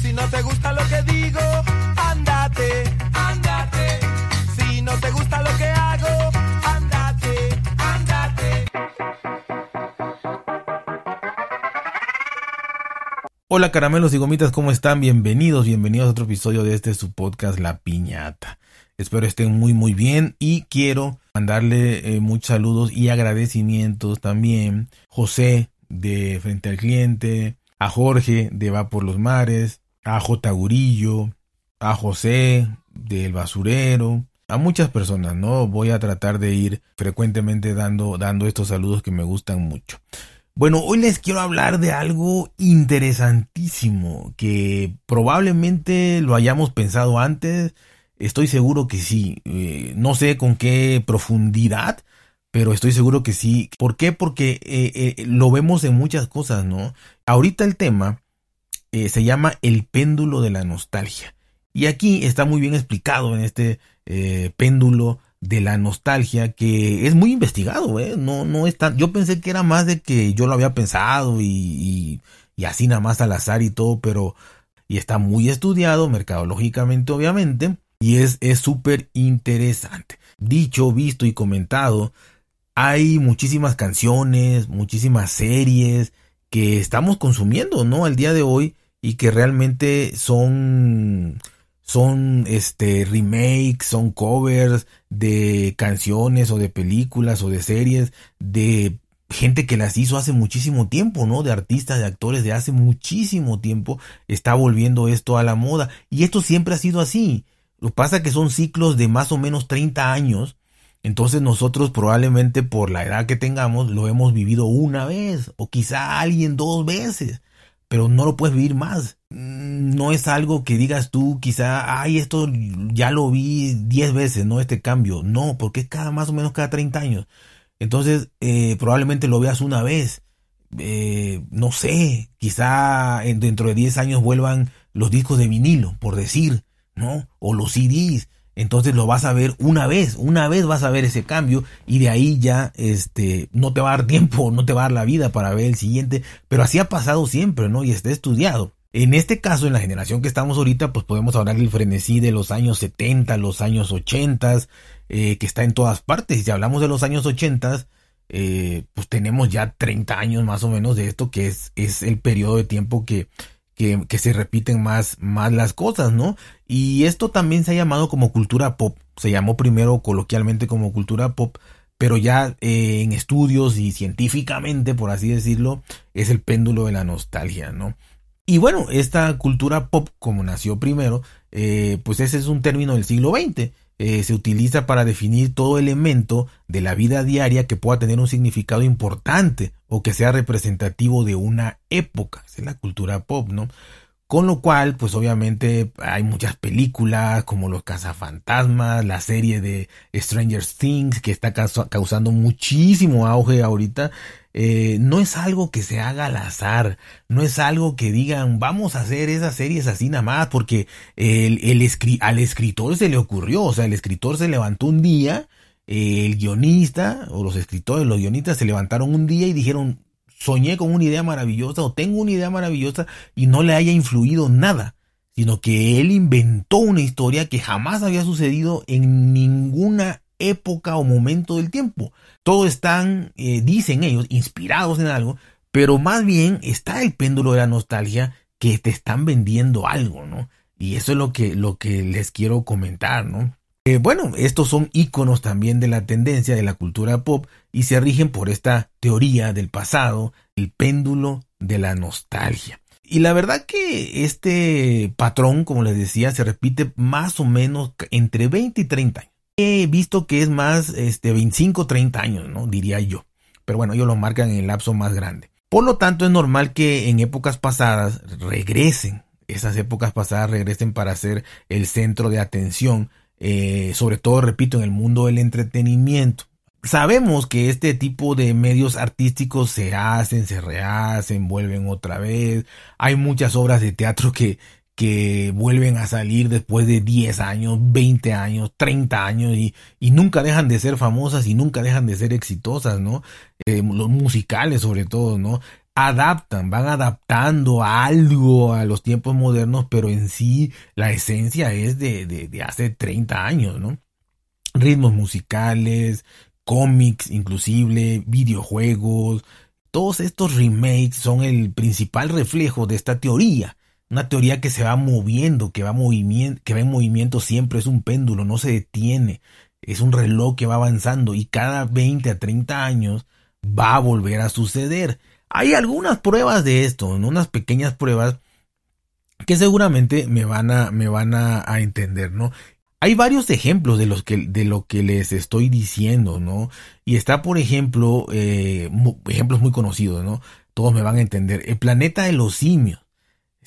Si no te gusta lo que digo, andate, andate. Si no te gusta lo que hago, andate, andate. Hola caramelos y gomitas, ¿cómo están? Bienvenidos, bienvenidos a otro episodio de este su podcast La Piñata. Espero estén muy muy bien y quiero mandarle eh, muchos saludos y agradecimientos también José de Frente al Cliente, a Jorge de Va por los Mares, a J. Gurillo, a José del Basurero, a muchas personas, ¿no? Voy a tratar de ir frecuentemente dando, dando estos saludos que me gustan mucho. Bueno, hoy les quiero hablar de algo interesantísimo que probablemente lo hayamos pensado antes. Estoy seguro que sí. Eh, no sé con qué profundidad, pero estoy seguro que sí. ¿Por qué? Porque eh, eh, lo vemos en muchas cosas, ¿no? Ahorita el tema se llama el péndulo de la nostalgia. Y aquí está muy bien explicado en este péndulo de la nostalgia que es muy investigado, ¿eh? No, no es tan, yo pensé que era más de que yo lo había pensado y, y, así nada más al azar y todo, pero y está muy estudiado mercadológicamente obviamente y es súper interesante. Dicho, visto y comentado, hay muchísimas canciones, muchísimas series que estamos consumiendo, ¿no? Al día de hoy y que realmente son son este remakes, son covers de canciones o de películas o de series de gente que las hizo hace muchísimo tiempo, ¿no? De artistas, de actores de hace muchísimo tiempo está volviendo esto a la moda y esto siempre ha sido así. Lo que pasa es que son ciclos de más o menos 30 años, entonces nosotros probablemente por la edad que tengamos lo hemos vivido una vez o quizá alguien dos veces pero no lo puedes vivir más. Mm, no es algo que digas tú, quizá, ay, esto ya lo vi 10 veces, ¿no? Este cambio. No, porque es cada más o menos cada 30 años. Entonces, eh, probablemente lo veas una vez. Eh, no sé, quizá dentro de 10 años vuelvan los discos de vinilo, por decir, ¿no? O los CDs entonces lo vas a ver una vez, una vez vas a ver ese cambio y de ahí ya este no te va a dar tiempo, no te va a dar la vida para ver el siguiente, pero así ha pasado siempre, ¿no? Y está estudiado. En este caso, en la generación que estamos ahorita, pues podemos hablar del frenesí de los años 70, los años 80, eh, que está en todas partes. Y si hablamos de los años 80, eh, pues tenemos ya 30 años más o menos de esto, que es, es el periodo de tiempo que que, se repiten más, más las cosas, ¿no? Y esto también se ha llamado como cultura pop. Se llamó primero coloquialmente como cultura pop, pero ya eh, en estudios y científicamente, por así decirlo, es el péndulo de la nostalgia, ¿no? Y bueno, esta cultura pop, como nació primero, eh, pues ese es un término del siglo XX eh, se utiliza para definir todo elemento de la vida diaria que pueda tener un significado importante o que sea representativo de una época. es la cultura pop, ¿no? Con lo cual, pues obviamente hay muchas películas como Los Cazafantasmas, la serie de Stranger Things que está causando muchísimo auge ahorita. Eh, no es algo que se haga al azar, no es algo que digan vamos a hacer esas series así nada más porque el, el al escritor se le ocurrió, o sea, el escritor se levantó un día, el guionista o los escritores, los guionistas se levantaron un día y dijeron soñé con una idea maravillosa o tengo una idea maravillosa y no le haya influido nada, sino que él inventó una historia que jamás había sucedido en ninguna época o momento del tiempo. Todos están, eh, dicen ellos, inspirados en algo, pero más bien está el péndulo de la nostalgia que te están vendiendo algo, ¿no? Y eso es lo que, lo que les quiero comentar, ¿no? Eh, bueno, estos son iconos también de la tendencia de la cultura pop y se rigen por esta teoría del pasado, el péndulo de la nostalgia. Y la verdad que este patrón, como les decía, se repite más o menos entre 20 y 30 años. He visto que es más este 25 30 años, ¿no? Diría yo. Pero bueno, ellos lo marcan en el lapso más grande. Por lo tanto, es normal que en épocas pasadas regresen. Esas épocas pasadas regresen para ser el centro de atención eh, sobre todo, repito, en el mundo del entretenimiento. Sabemos que este tipo de medios artísticos se hacen, se rehacen, vuelven otra vez. Hay muchas obras de teatro que, que vuelven a salir después de 10 años, 20 años, 30 años y, y nunca dejan de ser famosas y nunca dejan de ser exitosas, ¿no? Eh, los musicales sobre todo, ¿no? adaptan, van adaptando algo a los tiempos modernos, pero en sí la esencia es de, de, hace 30 años, ¿no? Ritmos musicales, cómics inclusive, videojuegos, todos estos remakes son el principal reflejo de esta teoría. Una teoría que se va moviendo, que va, que va en movimiento siempre, es un péndulo, no se detiene, es un reloj que va avanzando y cada 20 a 30 años va a volver a suceder. Hay algunas pruebas de esto, unas pequeñas pruebas que seguramente me van a, me van a, entender, ¿no? Hay varios ejemplos de, los que, de lo que les estoy diciendo, ¿no? Y está, por ejemplo, eh, ejemplos muy conocidos, ¿no? Todos me van a entender. El planeta de los simios.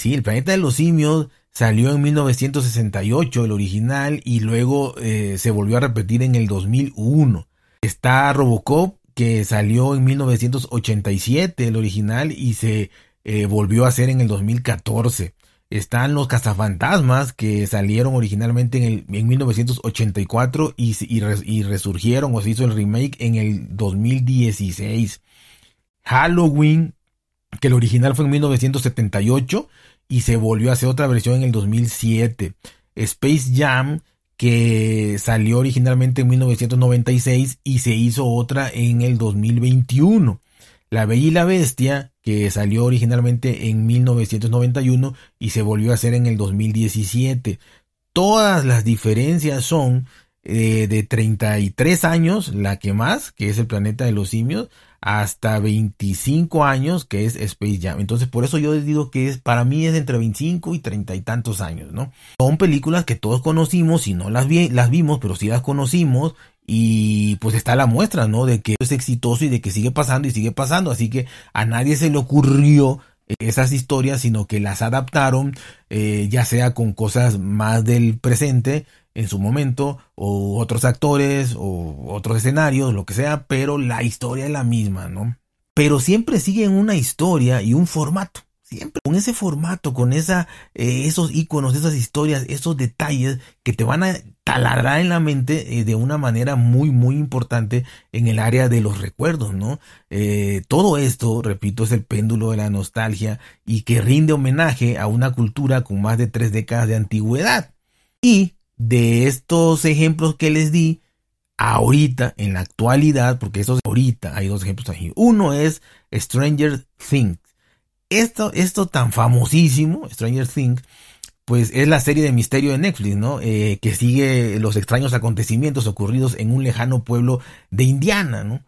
Sí, el planeta de los simios salió en 1968, el original, y luego eh, se volvió a repetir en el 2001. Está Robocop, que salió en 1987, el original, y se eh, volvió a hacer en el 2014. Están los cazafantasmas que salieron originalmente en, el, en 1984 y, y, resurgieron o se hizo el remake en el 2016. Halloween, que el original fue en 1978 y se volvió a hacer otra versión en el 2007. Space Jam, que salió originalmente en 1996 y se hizo otra en el 2021. La Bella y la Bestia, que salió originalmente en 1991 y se volvió a hacer en el 2017. Todas las diferencias son eh, de 33 años, la que más, que es el planeta de los simios, hasta 25 años, que es Space Jam. Entonces, por eso yo les digo que es, para mí es entre 25 y 30 y tantos años, ¿no? Son películas que todos conocimos, y no las, vi, las vimos, pero sí las conocimos, y pues está la muestra, ¿no? De que es exitoso y de que sigue pasando y sigue pasando. Así que a nadie se le ocurrió esas historias, sino que las adaptaron, eh, ya sea con cosas más del presente, en su momento, o otros actores, o otros escenarios, lo que sea, pero la historia es la misma, ¿no? Pero siempre siguen una historia y un formato. Siempre con ese formato, con esa, eh, esos iconos, esas historias, esos detalles que te van a taladrar en la mente eh, de una manera muy, muy importante en el área de los recuerdos, ¿no? Eh, todo esto, repito, es el péndulo de la nostalgia y que rinde homenaje a una cultura con más de tres décadas de antigüedad. Y de estos ejemplos que les di, ahorita, en la actualidad, porque eso ahorita, hay dos ejemplos aquí. Uno es Stranger Things. Esto, esto tan famosísimo, Stranger Things, pues es la serie de misterio de Netflix, ¿no? Eh, que sigue los extraños acontecimientos ocurridos en un lejano pueblo de Indiana, ¿no?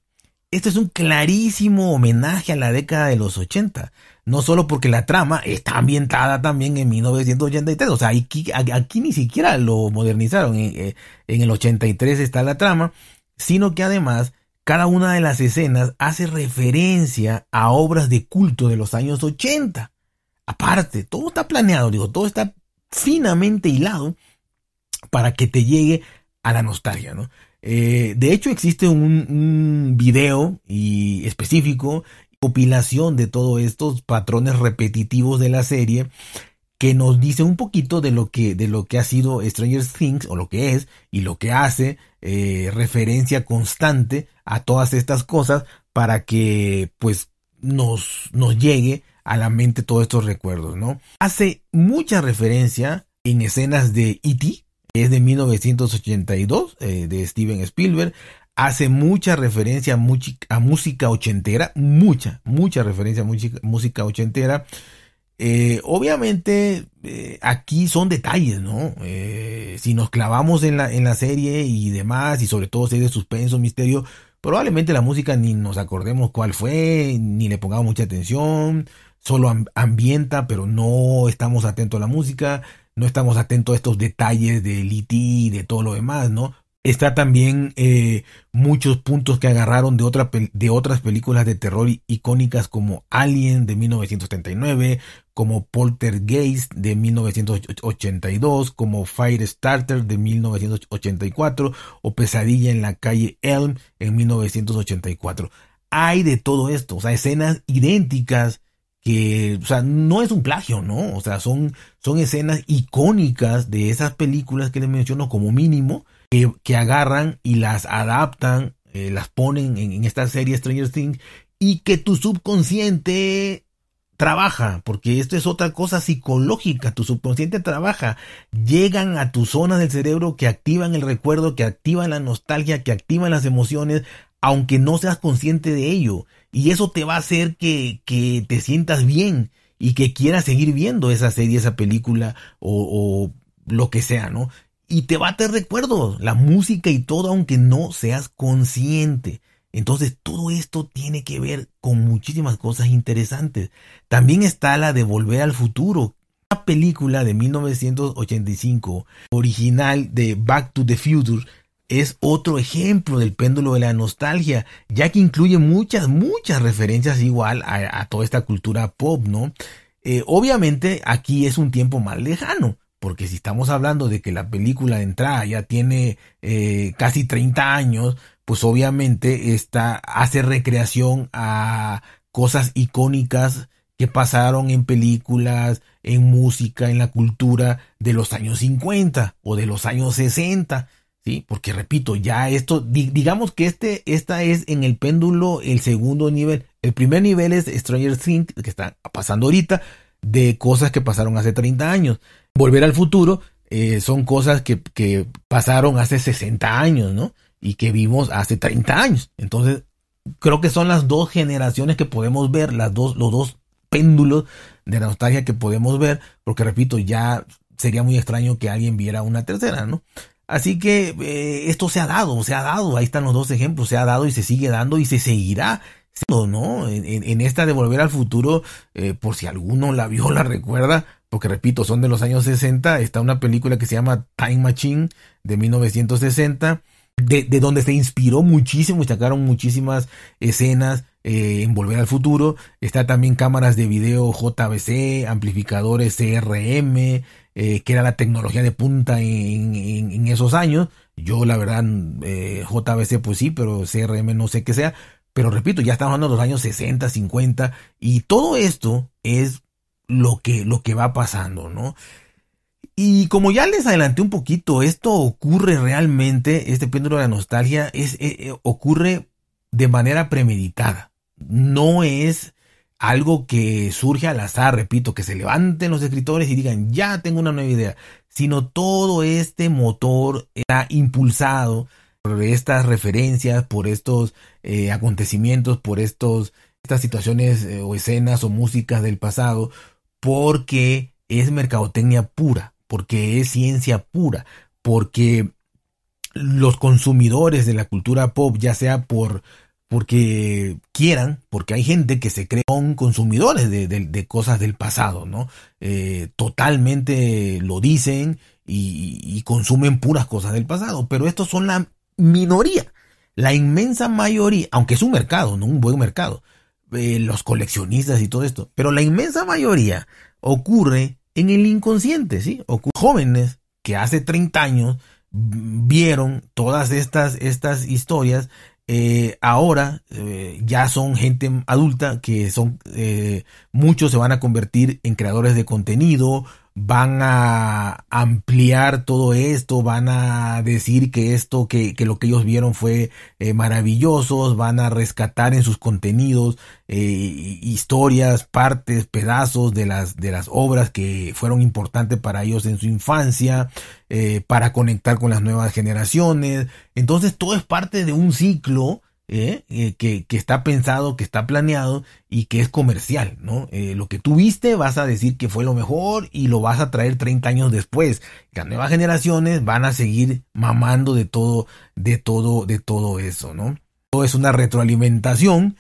Esto es un clarísimo homenaje a la década de los 80 no solo porque la trama está ambientada también en 1983, o sea, aquí, ni siquiera lo modernizaron, en, en el 83 está la trama, sino que además cada una de las escenas hace referencia a obras de culto de los años 80. Aparte, todo está planeado, digo, todo está finamente hilado para que te llegue a la nostalgia, ¿no? Eh, de hecho, existe un, video y específico compilación de todos estos patrones repetitivos de la serie que nos dice un poquito de lo que, de lo que ha sido Stranger Things o lo que es y lo que hace eh, referencia constante a todas estas cosas para que pues nos, nos llegue a la mente todos estos recuerdos, ¿no? Hace mucha referencia en escenas de E.T., es de 1982, eh, de Steven Spielberg, hace mucha referencia a, música ochentera, mucha, mucha referencia a música, ochentera. Eh, obviamente eh, aquí son detalles, ¿no? Eh, si nos clavamos en la, en la serie y demás, y sobre todo si de suspenso, misterio, probablemente la música ni nos acordemos cuál fue, ni le pongamos mucha atención, solo ambienta, pero no estamos atentos a la música, no estamos atentos a estos detalles del IT y de todo lo demás, ¿no? Está también eh, muchos puntos que agarraron de, otra, de otras películas de terror icónicas como Alien de 1939, como Poltergeist de 1982, como Firestarter de 1984 o Pesadilla en la calle Elm en 1984. Hay de todo esto, o sea, escenas idénticas que, o sea, no es un plagio, ¿no? O sea, son, son escenas icónicas de esas películas que les menciono como mínimo que, agarran y las adaptan, eh, las ponen en, esta serie Stranger Things y que tu subconsciente trabaja, porque esto es otra cosa psicológica, tu subconsciente trabaja, llegan a tus zonas del cerebro que activan el recuerdo, que activan la nostalgia, que activan las emociones, aunque no seas consciente de ello. Y eso te va a hacer que, que te sientas bien y que quieras seguir viendo esa serie, esa película o, lo que sea, ¿no? Y te va a tener recuerdos, la música y todo, aunque no seas consciente. Entonces todo esto tiene que ver con muchísimas cosas interesantes. También está la de Volver al Futuro, una película de 1985, original de Back to the Future, es otro ejemplo del péndulo de la nostalgia, ya que incluye muchas, muchas referencias igual a, toda esta cultura pop, ¿no? Eh, obviamente aquí es un tiempo más lejano, porque si estamos hablando de que la película de entrada ya tiene eh, casi 30 años, pues obviamente esta hace recreación a cosas icónicas que pasaron en películas, en música, en la cultura de los años 50 o de los años 60, ¿sí? Porque repito, ya esto, digamos que este, esta es en el péndulo el segundo nivel. El primer nivel es Stranger Things, que está pasando ahorita, de cosas que pasaron hace 30 años. Volver al futuro eh, son cosas que, que pasaron hace 60 años, ¿no? y que vimos hace 30 años. Entonces, creo que son las dos generaciones que podemos ver, las dos, los dos péndulos de nostalgia que podemos ver, porque repito, ya sería muy extraño que alguien viera una tercera, ¿no? Así que eh, esto se ha dado, se ha dado, ahí están los dos ejemplos, se ha dado y se sigue dando y se seguirá. ¿no? En, esta de Volver al Futuro, eh, por si alguno la vio, la recuerda, porque repito, son de los años 60, está una película que se llama Time Machine de 1960, de, de, donde se inspiró muchísimo y sacaron muchísimas escenas eh, en Volver al Futuro. Está también cámaras de video JVC, amplificadores CRM, eh, que era la tecnología de punta en, esos años. Yo la verdad, eh, JVC pues sí, pero CRM no sé qué sea. Pero repito, ya estamos hablando de los años 60, 50 y todo esto es lo que, lo que va pasando, ¿no? Y como ya les adelanté un poquito, esto ocurre realmente, este péndulo de la nostalgia es, eh, eh, ocurre de manera premeditada. No es algo que surge al azar, repito, que se levanten los escritores y digan, ya tengo una nueva idea, sino todo este motor está impulsado por estas referencias, por estos eh, acontecimientos, por estos, estas situaciones o escenas o músicas del pasado, porque es mercadotecnia pura porque es ciencia pura, porque los consumidores de la cultura pop, ya sea por porque quieran, porque hay gente que se cree consumidores de, cosas del pasado, ¿no? Eh, totalmente lo dicen y, consumen puras cosas del pasado, pero estos son la minoría, la inmensa mayoría, aunque es un mercado, no un buen mercado, eh, los coleccionistas y todo esto, pero la inmensa mayoría ocurre en el inconsciente, ¿sí? O jóvenes que hace 30 años vieron todas estas, estas historias, eh, ahora eh, ya son gente adulta que son, eh, muchos se van a convertir en creadores de contenido, van a ampliar todo esto, van a decir que esto, que, que lo que ellos vieron fue eh, maravilloso, van a rescatar en sus contenidos eh, historias, partes, pedazos de las, de las obras que fueron importantes para ellos en su infancia, eh, para conectar con las nuevas generaciones. Entonces todo es parte de un ciclo ¿eh? Eh, que, está pensado, que está planeado y que es comercial, ¿no? Eh, lo que tú viste vas a decir que fue lo mejor y lo vas a traer 30 años después. Las nuevas generaciones van a seguir mamando de todo, de todo, de todo eso, ¿no? Todo es una retroalimentación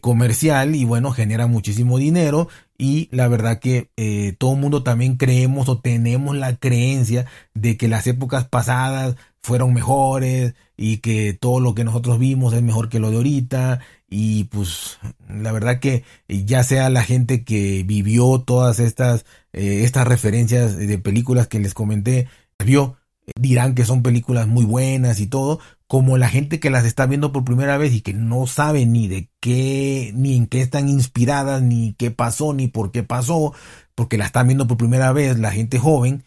comercial y bueno, genera muchísimo dinero y la verdad que todo el mundo también creemos o tenemos la creencia de que las épocas pasadas fueron mejores y que todo lo que nosotros vimos es mejor que lo de ahorita. Y pues la verdad que ya sea la gente que vivió todas estas eh, estas referencias de películas que les comenté vio dirán que son películas muy buenas y todo como la gente que las está viendo por primera vez y que no sabe ni de qué ni en qué están inspiradas ni qué pasó ni por qué pasó porque la están viendo por primera vez la gente joven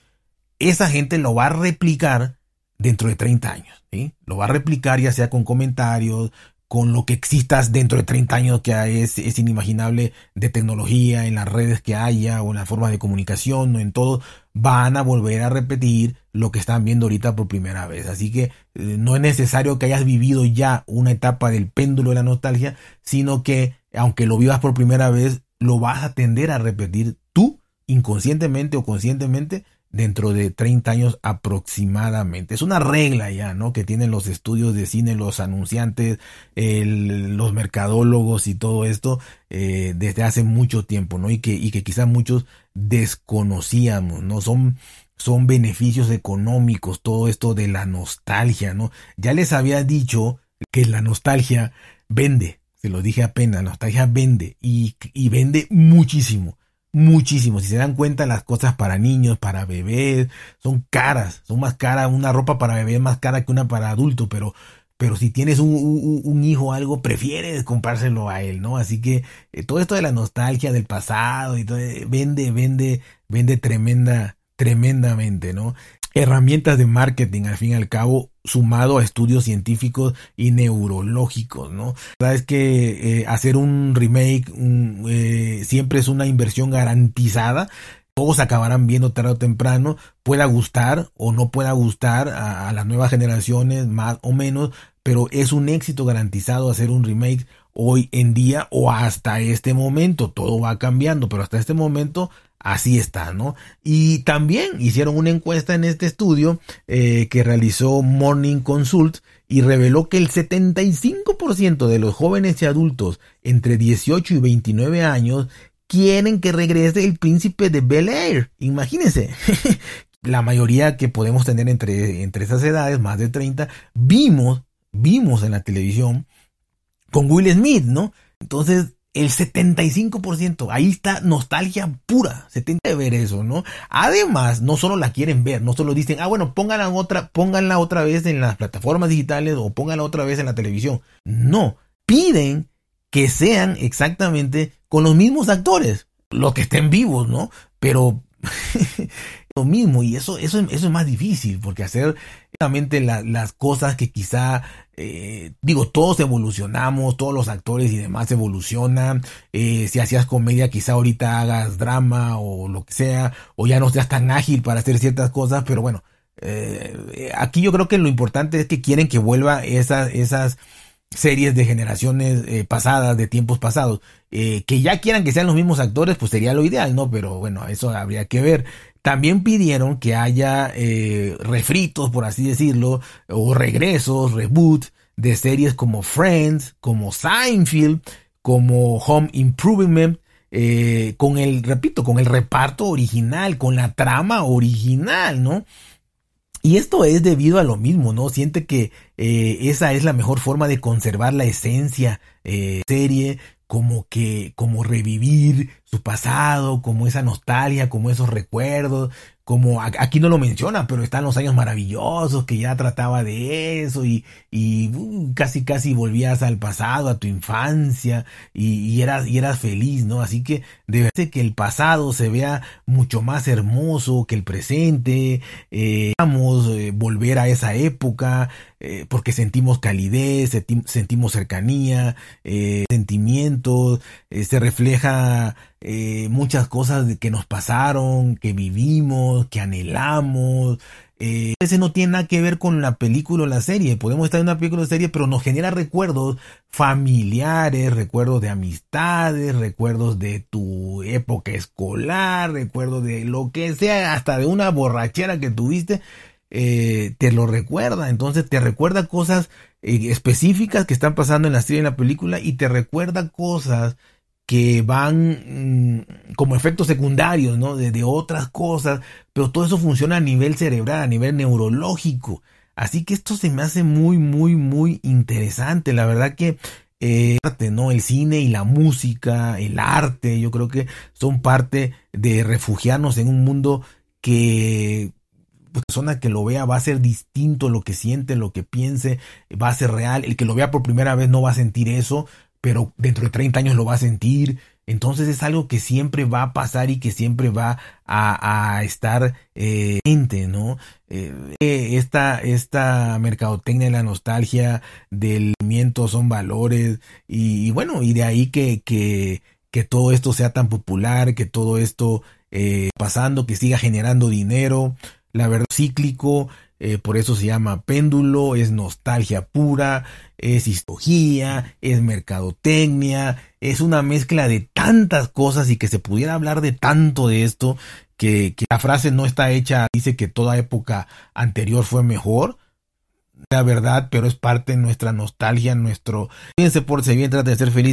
esa gente lo va a replicar dentro de 30 años. Lo va a replicar ya sea con comentarios, con lo que existas dentro de 30 años que es, es inimaginable de tecnología, en las redes que haya o en las formas de comunicación o en todo, van a volver a repetir lo que están viendo ahorita por primera vez. Así que eh, no es necesario que hayas vivido ya una etapa del péndulo de la nostalgia, sino que aunque lo vivas por primera vez, lo vas a tender a repetir tú, inconscientemente o conscientemente, dentro de 30 años aproximadamente. Es una regla ya, ¿no? Que tienen los estudios de cine, los anunciantes, los mercadólogos y todo esto eh, desde hace mucho tiempo, ¿no? Y que, y que quizás muchos desconocíamos, ¿no? Son, son beneficios económicos, todo esto de la nostalgia, ¿no? Ya les había dicho que la nostalgia vende, se lo dije apenas, la nostalgia vende y, y vende muchísimo muchísimo. Si se dan cuenta, las cosas para niños, para bebés, son caras, son más caras. Una ropa para bebé es más cara que una para adulto, pero, pero si tienes un, un, hijo o algo, prefieres comprárselo a él, ¿no? Así que eh, todo esto de la nostalgia del pasado y todo, eh, vende, vende, vende tremenda, tremendamente, ¿no? Herramientas de marketing, al fin y al cabo, sumado a estudios científicos y neurológicos, ¿no? La verdad es que eh, hacer un remake eh, siempre es una inversión garantizada. Todos acabarán viendo tarde o temprano, pueda gustar o no pueda gustar a, las nuevas generaciones, más o menos, pero es un éxito garantizado hacer un remake hoy en día o hasta este momento. Todo va cambiando, pero hasta este momento Así está, ¿no? Y también hicieron una encuesta en este estudio eh, que realizó Morning Consult y reveló que el 75% de los jóvenes y adultos entre 18 y 29 años quieren que regrese el príncipe de Bel Air. Imagínense. La mayoría que podemos tener entre, entre esas edades, más de 30, vimos, vimos en la televisión con Will Smith, ¿no? Entonces, el 75%. Ahí está nostalgia pura. Se tiene ver eso, ¿no? Además, no solo la quieren ver, no solo dicen, ah, bueno, pónganla otra, pónganla otra vez en las plataformas digitales o pónganla otra vez en la televisión. No, piden que sean exactamente con los mismos actores, los que estén vivos, ¿no? Pero lo mismo y eso, eso, eso es más difícil porque hacer exactamente las cosas que quizá eh, digo, todos evolucionamos, todos los actores y demás evolucionan. Eh, si hacías comedia, quizá ahorita hagas drama o lo que sea, o ya no seas tan ágil para hacer ciertas cosas, pero bueno, eh, aquí yo creo que lo importante es que quieren que vuelva esas, esas series de generaciones pasadas, de tiempos pasados, que ya quieran que sean los mismos actores, pues sería lo ideal, ¿no? Pero bueno, eso habría que ver. También pidieron que haya eh, refritos, por así decirlo, o regresos, reboot de series como Friends, como Seinfeld, como Home Improvement, eh, con el, repito, con el reparto original, con la trama original, ¿no? Y esto es debido a lo mismo, ¿no? Siente que eh, esa es la mejor forma de conservar la esencia eh, serie, como que, como revivir su pasado, como esa nostalgia, como esos recuerdos, como aquí no lo menciona, pero están los años maravillosos que ya trataba de eso y, y uh, casi casi volvías al pasado, a tu infancia y, eras, y eras feliz, ¿no? Así que debe ser que el pasado se vea mucho más hermoso que el presente, eh, vamos eh, volver a esa época eh, porque sentimos calidez, sentimos cercanía, eh, sentimientos, se refleja eh, muchas cosas que nos pasaron, que vivimos, que anhelamos. Eh, ese no tiene nada que ver con la película o la serie. Podemos estar en una película o serie, pero nos genera recuerdos familiares, recuerdos de amistades, recuerdos de tu época escolar, recuerdos de lo que sea, hasta de una borrachera que tuviste. Eh, te lo recuerda, entonces te recuerda cosas eh, específicas que están pasando en la serie y en la película y te recuerda cosas que van mm, como efectos secundarios, ¿no? De, otras cosas, pero todo eso funciona a nivel cerebral, a nivel neurológico. Así que esto se me hace muy, muy, muy interesante. La verdad que eh, ¿no? El cine y la música, el arte, yo creo que son parte de refugiarnos en un mundo que persona que lo vea va a ser distinto lo que siente, lo que piense, va a ser real. El que lo vea por primera vez no va a sentir eso, pero dentro de 30 años lo va a sentir. entonces es algo que siempre va a pasar y que siempre va a, estar eh, ¿no? Eh, esta, esta mercadotecnia de la nostalgia del movimiento son valores y, bueno, y de ahí que, que, que, todo esto sea tan popular, que todo esto eh, pasando, que siga generando dinero, la verdad cíclico, eh, por eso se llama péndulo, es nostalgia pura, es histología, es mercadotecnia, es una mezcla de tantas cosas y que se pudiera hablar de tanto de esto que, la frase no está hecha, dice que toda época anterior fue mejor, la verdad, pero es parte de nuestra nostalgia, nuestro... Fíjense por si bien, trata de ser feliz.